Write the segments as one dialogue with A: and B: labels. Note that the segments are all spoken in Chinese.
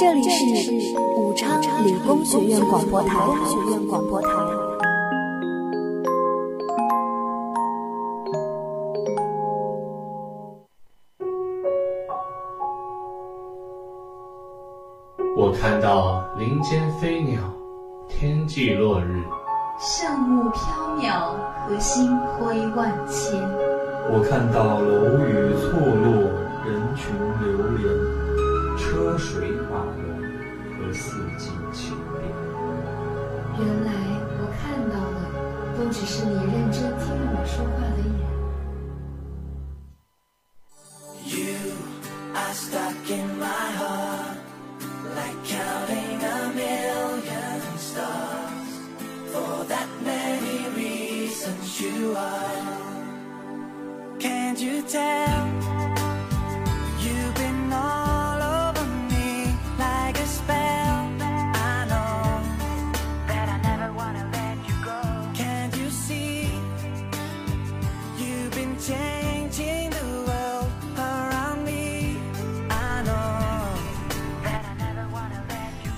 A: 这里是武昌理工学院广播台。学院广播台。
B: 我看到林间飞鸟，天际落日，
C: 圣雾飘渺，和星辉万千。
D: 我看到楼宇错落，人群流连，车水马龙和四季秋变。
C: 原来我看到的，都只是你认真听我说话的眼。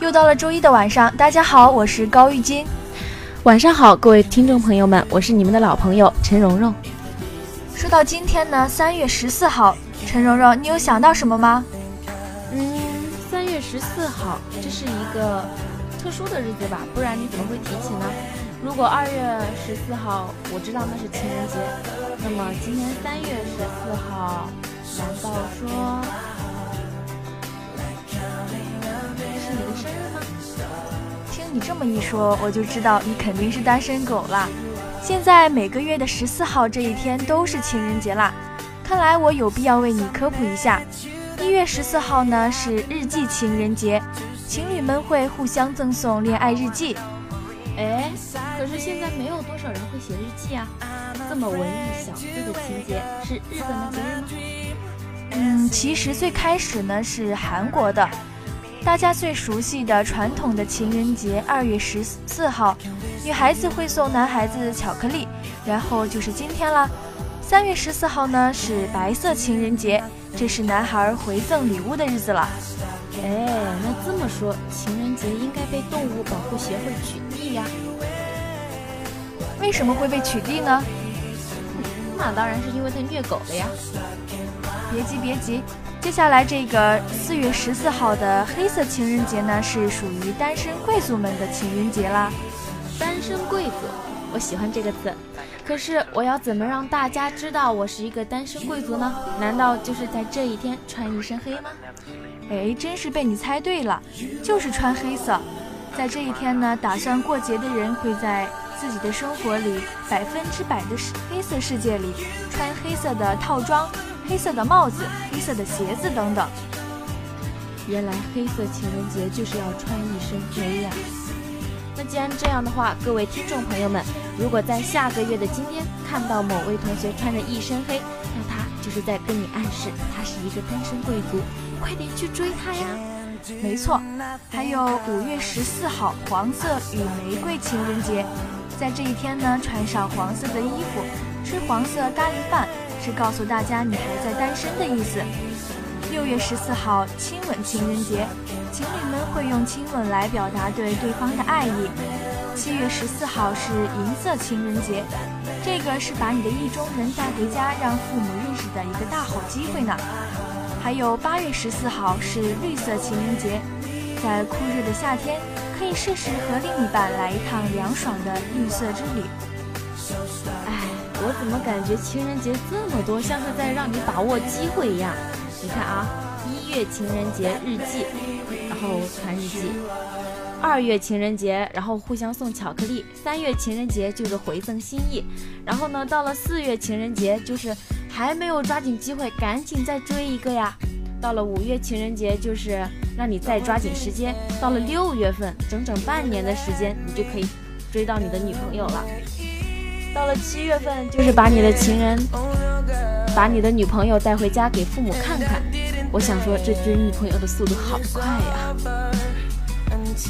A: 又到了周一的晚上，大家好，我是高玉金。
E: 晚上好，各位听众朋友们，我是你们的老朋友陈蓉蓉。
A: 说到今天呢，三月十四号，陈蓉蓉，你有想到什么吗？
E: 嗯，三月十四号，这是一个特殊的日子吧？不然你怎么会提起呢？如果二月十四号，我知道那是情人节，那么今天三月十四号，难道说？
A: 你这么一说，我就知道你肯定是单身狗啦。现在每个月的十四号这一天都是情人节啦，看来我有必要为你科普一下。一月十四号呢是日记情人节，情侣们会互相赠送恋爱日记。
E: 哎，可是现在没有多少人会写日记啊。这么文艺小资的情节是日本的节日吗？
A: 嗯，其实最开始呢是韩国的。大家最熟悉的传统的情人节，二月十四号，女孩子会送男孩子巧克力，然后就是今天啦。三月十四号呢是白色情人节，这是男孩回赠礼物的日子了。
E: 哎，那这么说，情人节应该被动物保护协会取缔呀？
A: 为什么会被取缔呢？
E: 那当然是因为他虐狗了呀。
A: 别急，别急。接下来这个四月十四号的黑色情人节呢，是属于单身贵族们的情人节啦。
E: 单身贵族，我喜欢这个词。可是我要怎么让大家知道我是一个单身贵族呢？难道就是在这一天穿一身黑吗？
A: 哎，真是被你猜对了，就是穿黑色。在这一天呢，打算过节的人会在自己的生活里百分之百的黑色世界里穿黑色的套装。黑色的帽子、黑色的鞋子等等。
E: 原来黑色情人节就是要穿一身黑呀！那既然这样的话，各位听众朋友们，如果在下个月的今天看到某位同学穿着一身黑，那他就是在跟你暗示他是一个单身贵族，快点去追他呀！
A: 没错，还有五月十四号黄色与玫瑰情人节，在这一天呢，穿上黄色的衣服，吃黄色咖喱饭。是告诉大家你还在单身的意思。六月十四号亲吻情人节，情侣们会用亲吻来表达对对方的爱意。七月十四号是银色情人节，这个是把你的意中人带回家让父母认识的一个大好机会呢。还有八月十四号是绿色情人节，在酷热的夏天，可以试试和另一半来一趟凉爽的绿色之旅。
E: 我怎么感觉情人节这么多，像是在让你把握机会一样？你看啊，一月情人节日记，然后传日记；二月情人节，然后互相送巧克力；三月情人节就是回赠心意；然后呢，到了四月情人节，就是还没有抓紧机会，赶紧再追一个呀；到了五月情人节，就是让你再抓紧时间；到了六月份，整整半年的时间，你就可以追到你的女朋友了。到了七月份，就是把你的情人、把你的女朋友带回家给父母看看。我想说，这追女朋友的速度好快呀！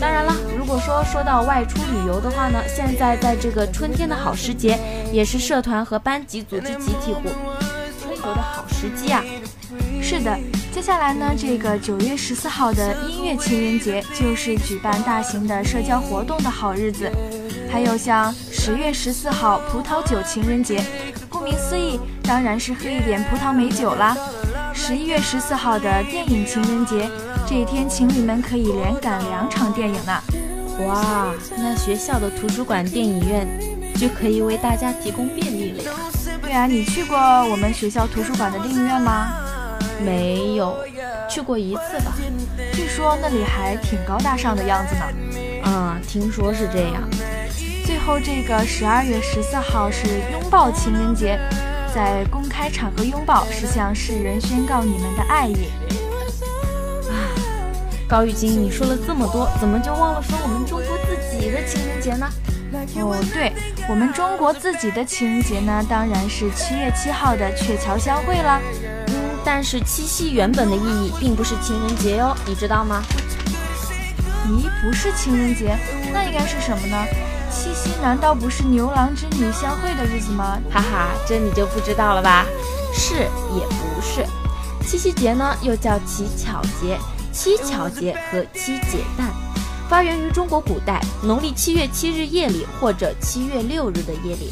E: 当然了，如果说说到外出旅游的话呢，现在在这个春天的好时节，也是社团和班级组织集体活春游的好时机啊。
A: 是的，接下来呢，这个九月十四号的音乐情人节就是举办大型的社交活动的好日子。还有像十月十四号葡萄酒情人节，顾名思义，当然是喝一点葡萄美酒啦。十一月十四号的电影情人节，这一天情侣们可以连赶两场电影呢。
E: 哇，那学校的图书馆、电影院就可以为大家提供便利了呀。
A: 对啊，你去过我们学校图书馆的电影院吗？
E: 没有，去过一次吧。
A: 据说那里还挺高大上的样子呢。
E: 嗯，听说是这样。
A: 最后这个十二月十四号是拥抱情人节，在公开场合拥抱是向世人宣告你们的爱意。
E: 啊，高玉晶，你说了这么多，怎么就忘了说我们中国自己的情人节呢？
A: 哦，对我们中国自己的情人节呢，当然是七月七号的鹊桥相会了。
E: 嗯，但是七夕原本的意义并不是情人节哟，你知道吗？
A: 咦，不是情人节，那应该是什么呢？七夕难道不是牛郎织女相会的日子吗？
E: 哈哈，这你就不知道了吧？是也不是。七夕节呢，又叫乞巧节、七巧节和七姐诞，发源于中国古代农历七月七日夜里或者七月六日的夜里，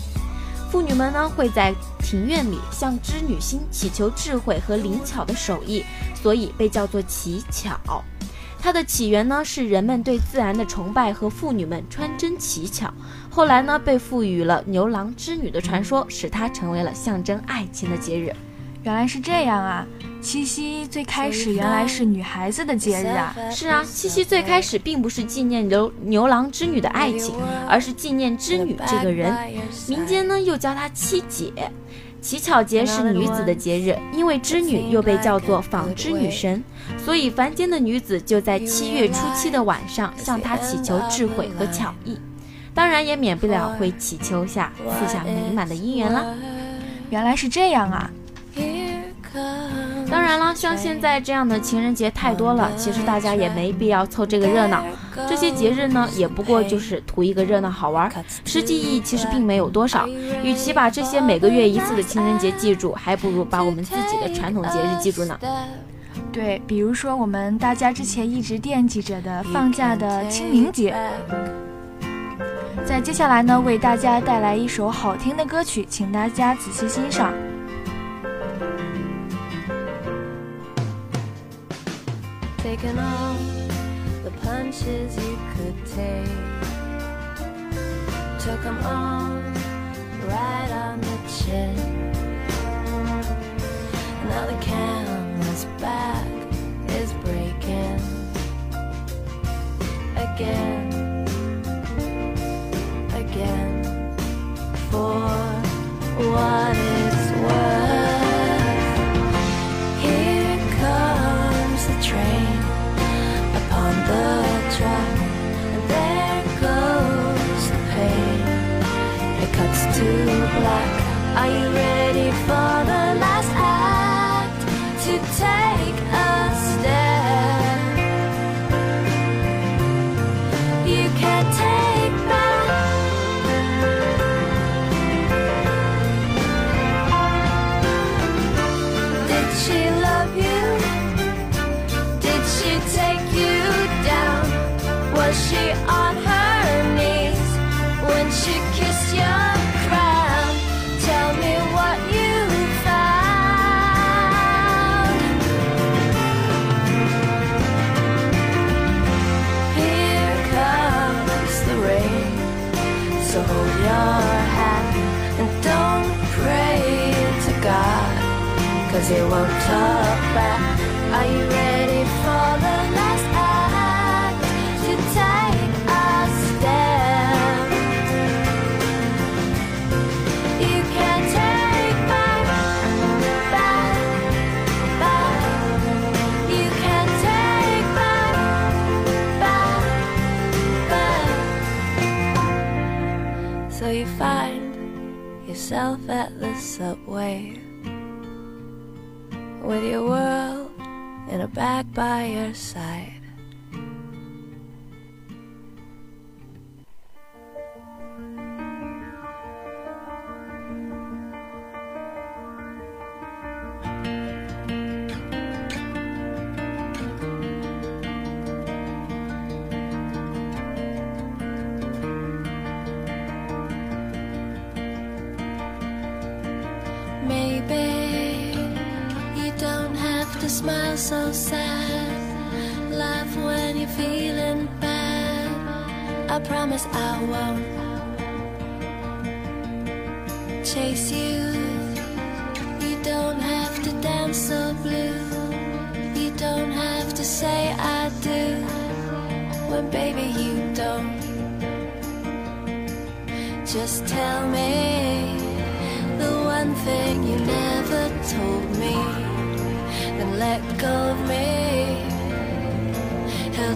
E: 妇女们呢会在庭院里向织女星祈求智慧和灵巧的手艺，所以被叫做乞巧。它的起源呢是人们对自然的崇拜和妇女们穿针乞巧，后来呢被赋予了牛郎织女的传说，使它成为了象征爱情的节日。
A: 原来是这样啊！七夕最开始原来是女孩子的节日啊！
E: 是啊，七夕最开始并不是纪念牛牛郎织女的爱情，而是纪念织女这个人。民间呢又叫她七姐。乞巧节是女子的节日，因为织女又被叫做纺织女神，所以凡间的女子就在七月初七的晚上向她祈求智慧和巧艺，当然也免不了会祈求下赐下美满的姻缘啦。
A: 原来是这样啊！
E: 当然了，像现在这样的情人节太多了，其实大家也没必要凑这个热闹。这些节日呢，也不过就是图一个热闹好玩，实际意义其实并没有多少。与其把这些每个月一次的情人节记住，还不如把我们自己的传统节日记住呢。
A: 对，比如说我们大家之前一直惦记着的放假的清明节。在接下来呢，为大家带来一首好听的歌曲，请大家仔细欣赏。
F: Punches you could take. Took them all right on the chin. Now the canvas back is breaking again, again. For what so sad. Laugh when you're feeling bad. I promise I won't chase you. You don't have to dance so blue. You don't have to say I do. When baby you don't. Just tell me the one thing you never told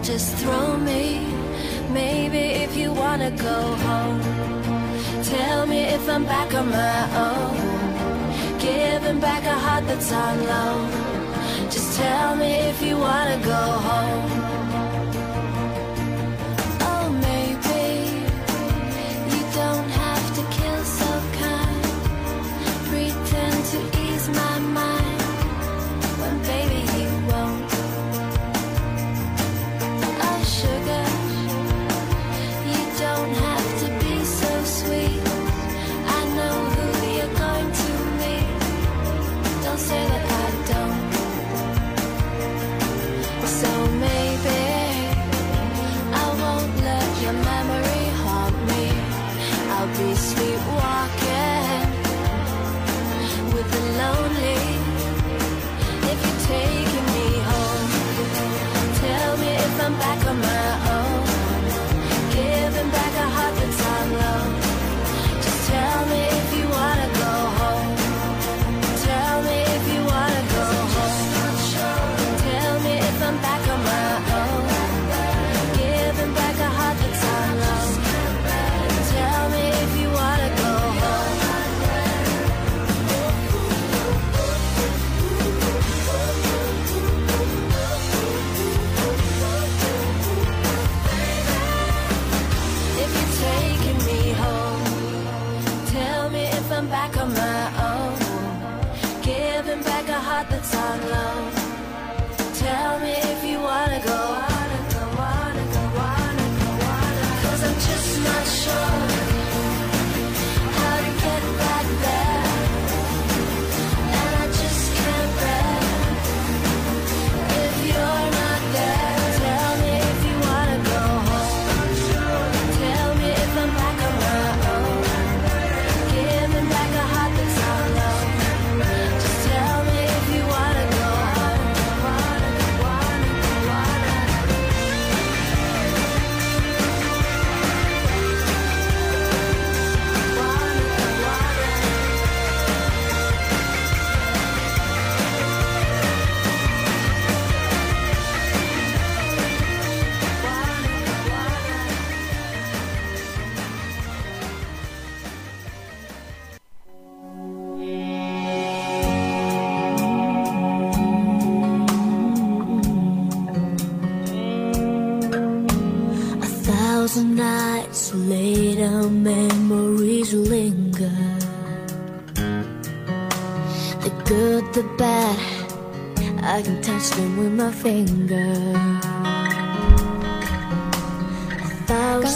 F: just throw me. Maybe if you wanna go home, tell me if I'm back on my own. Giving back a heart that's on loan. Just tell me if you wanna go home.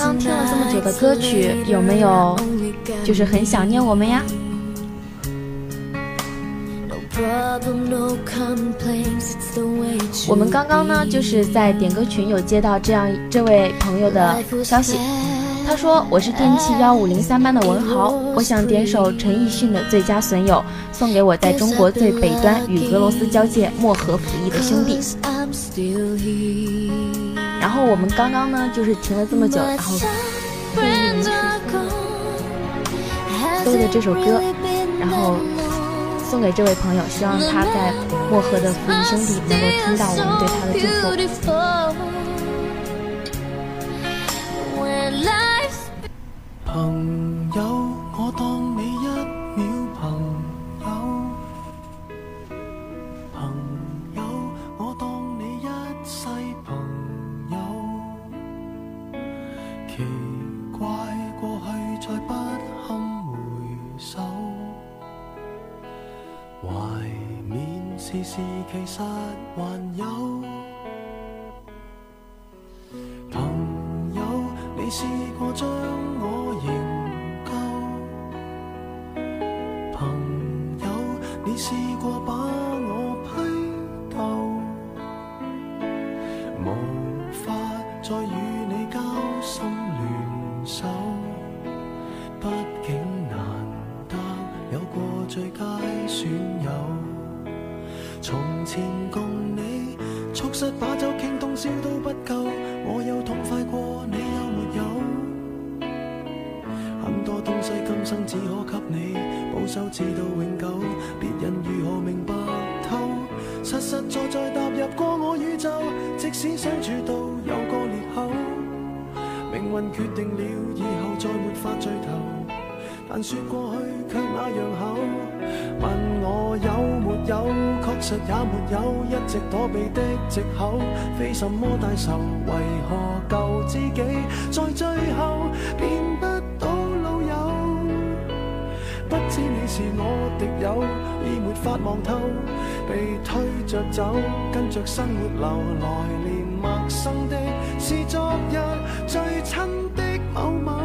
E: 刚听了这么久的歌曲，有没有就是很想念我们呀？我们刚刚呢，就是在点歌群有接到这样这位朋友的消息，他说我是电器幺五零三班的文豪，我想点首陈奕迅的《最佳损友》，送给我在中国最北端与俄罗斯交界漠河服役的兄弟。然后我们刚刚呢，就是停了这么久，然后
G: Friends are gone.
E: 搜的这首歌，然后送给这位朋友，希望他在漠河的服役兄弟能够听到我们对他的祝福。
H: 朋友，我當是其实还有使相处到有个裂口，命运决定了以后再没法聚头。但说过去却那样厚，问我有没有，确实也没有，一直躲避的藉口，非什么大仇，为何旧知己在最后变不到老友？不知你是我敌友，已没法望透，被推着走，跟着生活流，来年陌生的是昨日最亲的某某。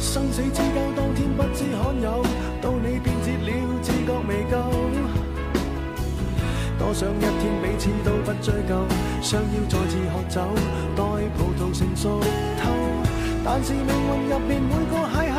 H: 生死之交，當天不知罕有，到你變節了，自覺未夠。多想一天彼此都不追究，相邀再次喝酒，待葡萄成熟透。但是命運入面每個邂逅，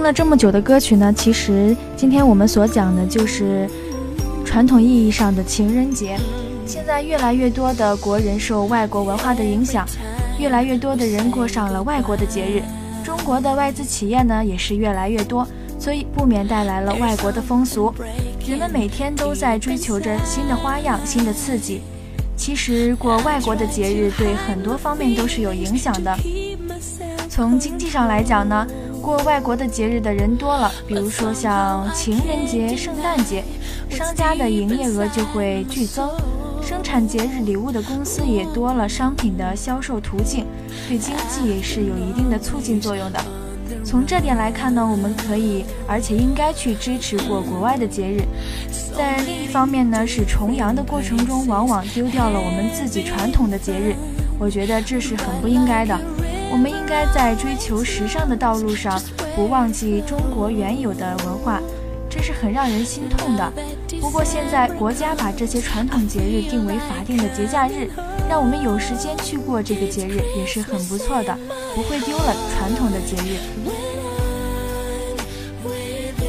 A: 听了这么久的歌曲呢，其实今天我们所讲的就是传统意义上的情人节。现在越来越多的国人受外国文化的影响，越来越多的人过上了外国的节日。中国的外资企业呢也是越来越多，所以不免带来了外国的风俗。人们每天都在追求着新的花样、新的刺激。其实过外国的节日对很多方面都是有影响的。从经济上来讲呢。过外国的节日的人多了，比如说像情人节、圣诞节，商家的营业额就会剧增，生产节日礼物的公司也多了，商品的销售途径对经济是有一定的促进作用的。从这点来看呢，我们可以而且应该去支持过国外的节日。在另一方面呢，是重阳的过程中，往往丢掉了我们自己传统的节日，我觉得这是很不应该的。我们应该在追求时尚的道路上，不忘记中国原有的文化，这是很让人心痛的。不过现在国家把这些传统节日定为法定的节假日，让我们有时间去过这个节日，也是很不错的，不会丢了传统的节日。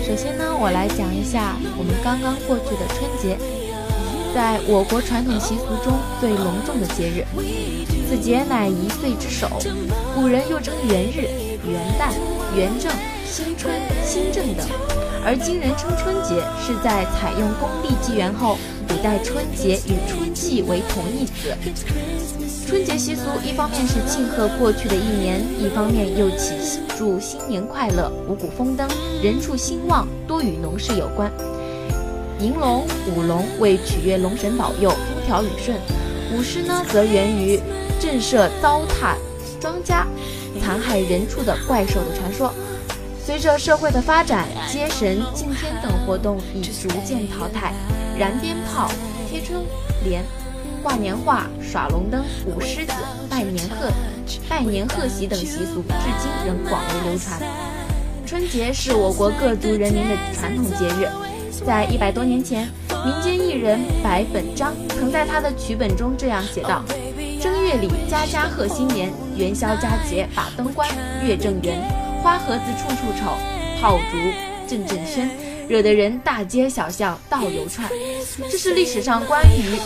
E: 首先呢，我来讲一下我们刚刚过去的春节，在我国传统习俗中最隆重的节日。此节乃一岁之首，古人又称元日、元旦、元正、新春、新正等，而今人称春节，是在采用公历纪元后，古代春节与春季为同义词。春节习俗一方面是庆贺过去的一年，一方面又祈祝新年快乐、五谷丰登、人畜兴旺，多与农事有关。迎龙、舞龙为取悦龙神保佑，风调雨顺；舞狮呢，则源于。震慑糟蹋庄稼、残害人畜的怪兽的传说，随着社会的发展，接神、敬天等活动已逐渐淘汰。燃鞭炮、贴春联、挂年画、耍龙灯、舞狮子、拜年贺、拜年贺喜等习俗，至今仍广为流传。春节是我国各族人民的传统节日，在一百多年前，民间艺人白本章曾在他的曲本中这样写道。正月里，家家贺新年；元宵佳节把灯关，月正圆，花盒子处处瞅，炮竹阵阵喧，惹得人大街小巷倒流窜。这是历史上关于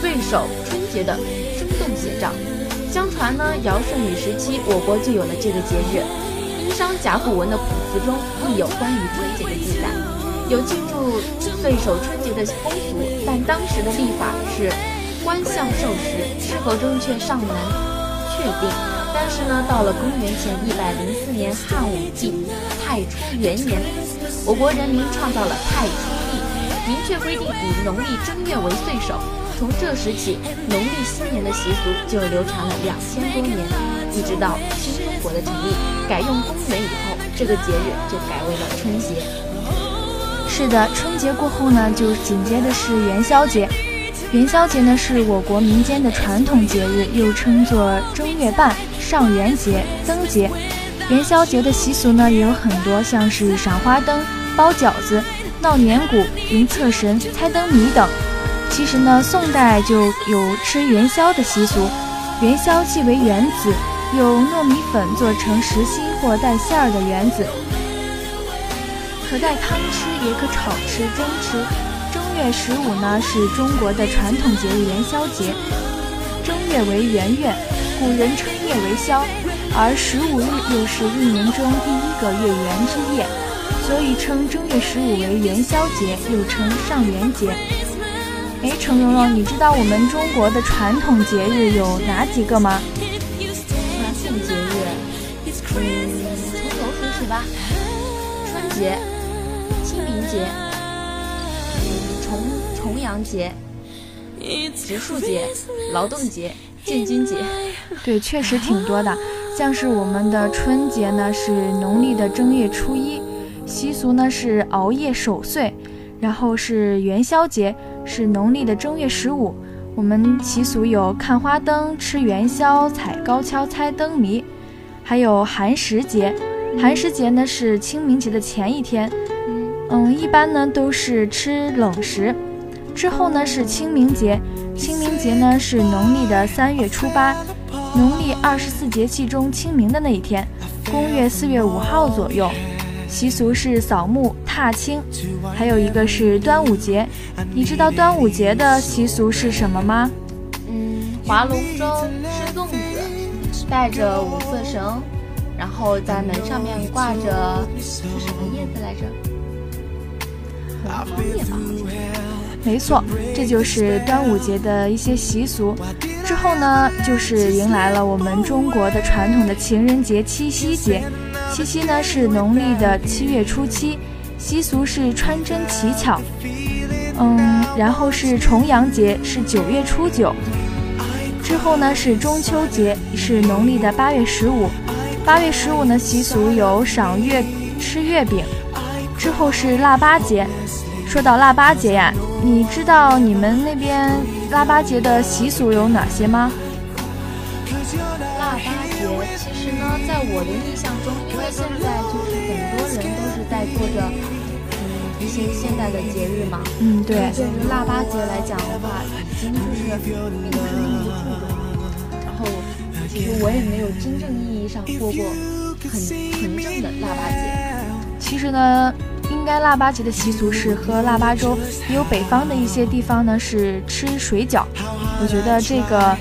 E: 岁首春节的生动写照。相传呢，尧舜禹时期，我国就有了这个节日。殷商甲骨文的卜辞中亦有关于春节的记载，有庆祝岁首春节的风俗，但当时的历法是观象授时，是否正确尚难确定。但是呢，到了公元前一百零四年汉武帝太初元年，我国人民创造了太初历，明确规定以农历正月为岁首。从这时起，农历新年的习俗就流传了两千多年，一直到新中国的成立，改用公元以后，这个节日就改为了春节。
A: 是的，春节过后呢，就紧接着是元宵节。元宵节呢，是我国民间的传统节日，又称作正月半、上元节、灯节。元宵节的习俗呢，也有很多，像是赏花灯、包饺子、闹年鼓、迎财神、猜灯谜等。其实呢，宋代就有吃元宵的习俗。元宵即为圆子，用糯米粉做成实心或带馅儿的圆子，可带汤吃，也可炒吃、蒸吃。正月十五呢，是中国的传统节日元宵节。正月为元月，古人称夜为宵，而十五日又是一年中第一个月圆之夜，所以称正月十五为元宵节，又称上元节。哎，程蓉蓉，你知道我们中国的传统节日有哪几个吗？
E: 节、清明节、重重阳节、植树节、劳动节、建军节。
A: 对，确实挺多的。像是我们的春节呢，是农历的正月初一，习俗呢是熬夜守岁。然后是元宵节，是农历的正月十五。我们习俗有看花灯、吃元宵、踩高跷、猜灯谜，还有寒食节。寒食节呢是清明节的前一天，嗯，一般呢都是吃冷食。之后呢是清明节，清明节呢是农历的三月初八，农历二十四节气中清明的那一天，公元四月五号左右。习俗是扫墓踏青，还有一个是端午节。你知道端午节的习俗是什么吗？
E: 嗯，划龙舟、吃粽子，带着五色绳，然后在门上面挂着是什么叶子来着？红枫叶吧，
A: 没错，这就是端午节的一些习俗。之后呢，就是迎来了我们中国的传统的情人节——七夕节。七夕呢是农历的七月初七，习俗是穿针乞巧。嗯，然后是重阳节，是九月初九。之后呢是中秋节，是农历的八月十五。八月十五呢习俗有赏月、吃月饼。之后是腊八节。说到腊八节呀，你知道你们那边腊八节的习俗有哪些吗？
E: 腊八节其实呢，在我的印象中，因为现在就是很多人都是在过着嗯一些现代的节日嘛。
A: 嗯，对。
E: 对于腊八节来讲的话，已经就是并不是那么注重。然后，其实我也没有真正意义上过过很纯正的腊八节。
A: 其实呢，应该腊八节的习俗是喝腊八粥，也有北方的一些地方呢是吃水饺。我觉得这个。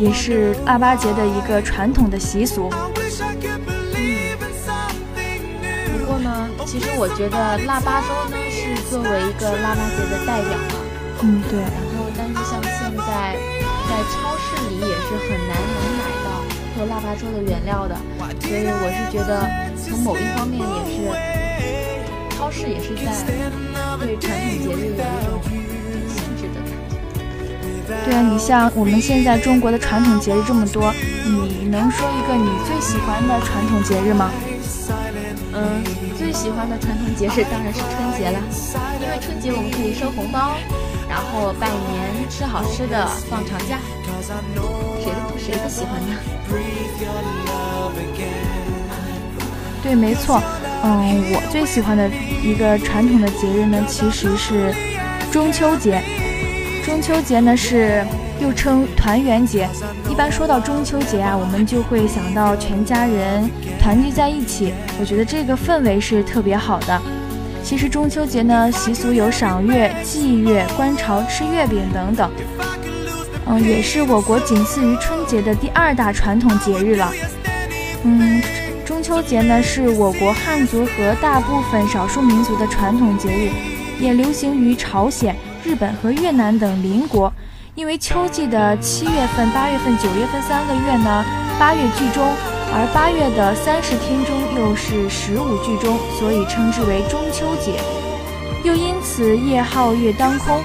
A: 也是腊八节的一个传统的习俗。
E: 嗯，不过呢，其实我觉得腊八粥呢是作为一个腊八节的代表嘛。
A: 嗯，对。
E: 然后，但是像现在在超市里也是很腊八粥的原料的，所以我是觉得从某一方面也是，超市也是在对传统节日有一种限制的感觉。
A: 对啊，你像我们现在中国的传统节日这么多，你能说一个你最喜欢的传统节日吗？
E: 嗯，最喜欢的传统节日当然是春节了，因为春节我们可以收红包，然后拜年、吃好吃的、放长假，谁不喜欢呢？
A: 对，没错，嗯，我最喜欢的一个传统的节日呢，其实是中秋节。中秋节呢是又称团圆节。一般说到中秋节啊，我们就会想到全家人团聚在一起，我觉得这个氛围是特别好的。其实中秋节呢，习俗有赏月、祭月、观潮、吃月饼等等。嗯，也是我国仅次于春节的第二大传统节日了。嗯，中秋节呢是我国汉族和大部分少数民族的传统节日，也流行于朝鲜、日本和越南等邻国。因为秋季的七月份、八月份、九月份三个月呢，八月居中，而八月的三十天中又是十五居中，所以称之为中秋节。又因此夜皓月当空。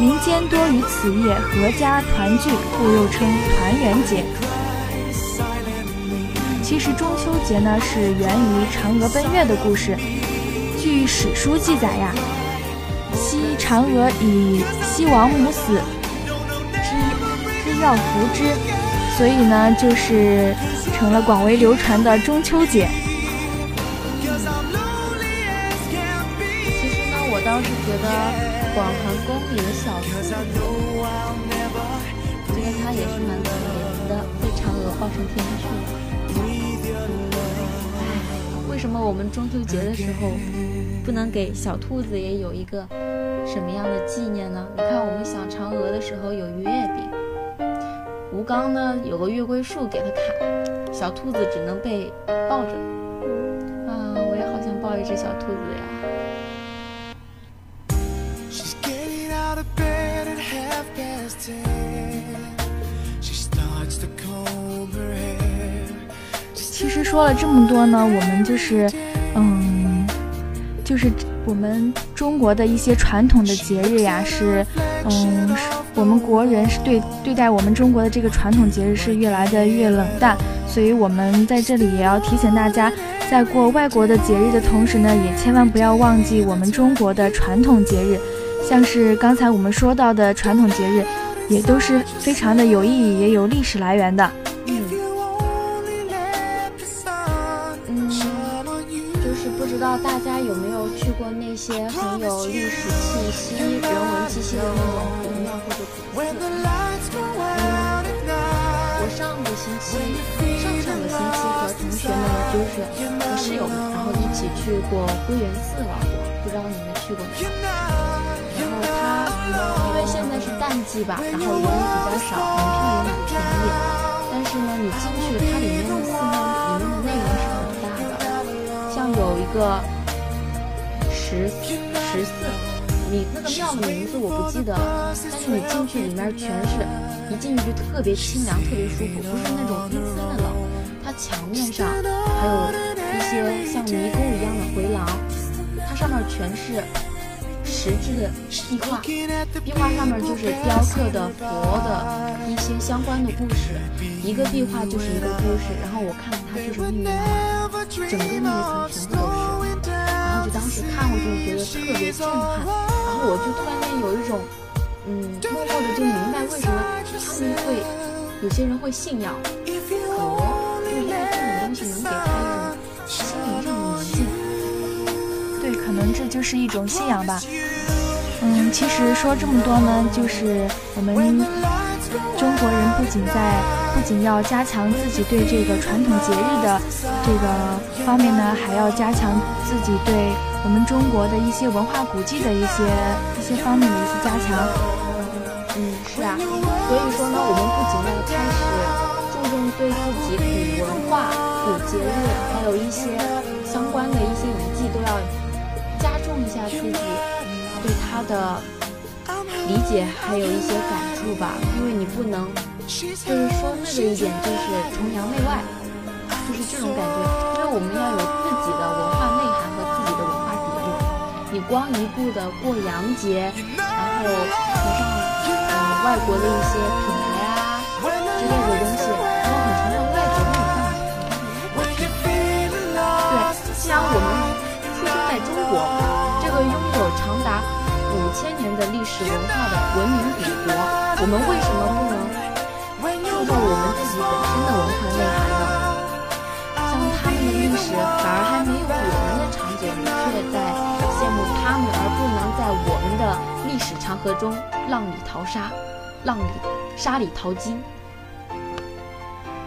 A: 民间多于此夜阖家团聚，故又称团圆节。其实中秋节呢是源于嫦娥奔月的故事。据史书记载呀，昔嫦娥以西王母死之之要服之，所以呢就是成了广为流传的中秋节。
E: 其实呢，我倒是觉得。广寒宫里的小兔子，觉得它也是蛮可怜的，被嫦娥抱上天去了。为什么我们中秋节的时候不能给小兔子也有一个什么样的纪念呢？你看，我们想嫦娥的时候有月饼，吴刚呢有个月桂树给他砍，小兔子只能被抱着。啊，我也好想抱一只小兔子呀。
A: 其实说了这么多呢，我们就是，嗯，就是我们中国的一些传统的节日呀，是，嗯，我们国人是对对待我们中国的这个传统节日是越来的越冷淡，所以我们在这里也要提醒大家，在过外国的节日的同时呢，也千万不要忘记我们中国的传统节日。像是刚才我们说到的传统节日，也都是非常的有意义，也有历史来源的。
E: 嗯，嗯，就是不知道大家有没有去过那些很有历史气息、人文气息的那种寺庙或者古寺。嗯，我上个星期、上上个星期和同学们就是和室友们，然后一起去过归元寺玩过。不知道你们去过没？因为现在是淡季吧，然后人也比较少，门票也蛮便宜。但是呢，你进去它里面的寺庙里面的内容是很大的，像有一个十十寺，你那个庙的名字我不记得了，但是你进去里面全是一进去就特别清凉，特别舒服，不是那种阴森的冷。它墙面上还有一些像迷宫一样的回廊，它上面全是。石质的壁画，壁画上面就是雕刻的佛的一些相关的故事，一个壁画就是一个故事。然后我看到它就是密密麻麻，整个那一层全部都是，然后就当时看过去觉得特别震撼，然后我就突然间有一种，嗯，默默的就明白为什么他们会有些人会信仰佛，就是因为这种东西能给他一种心灵上的宁静。
A: 对，可能这就是一种信仰吧。其实说这么多呢，就是我们中国人不仅在不仅要加强自己对这个传统节日的这个方面呢，还要加强自己对我们中国的一些文化古迹的一些一些方面的一些加强。
E: 嗯，是啊。所以说呢，我们不仅要开始注重对自己古文化、古节日，还有一些相关的一些遗迹都要。加重一下自己对他的理解，还有一些感触吧。因为你不能，就是说那个一点，就是崇洋媚外，就是这种感觉。因为我们要有自己的文化内涵和自己的文化底蕴。你光一步的过洋节，然后崇尚嗯外国的一些品牌啊之类的东西，然后很崇尚外国的，你干嘛崇尚对，像我们。在中国，长达五千年的历史文化的文明古国，我们为什么不能注重我们自己本身的文化内涵呢？像他们的历史反而还没有我们的长久，你却在羡慕他们，而不能在我们的历史长河中浪里淘沙。
C: 浪里沙里淘金。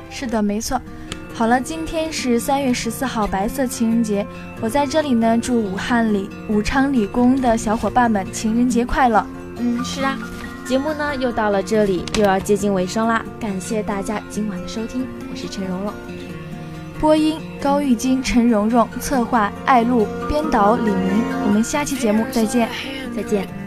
A: 是的，没错。好了，今天是三月十四号，白色情人节。我在这里呢，祝武汉理武昌理工的小伙伴们情人节快乐。
C: 嗯，是啊，节目呢又到了这里，又要接近尾声啦。感谢大家今晚的收听，我是陈蓉蓉，
A: 播音高玉金、陈蓉蓉，策划艾露，编导李明。我们下期节目再见，
C: 再见。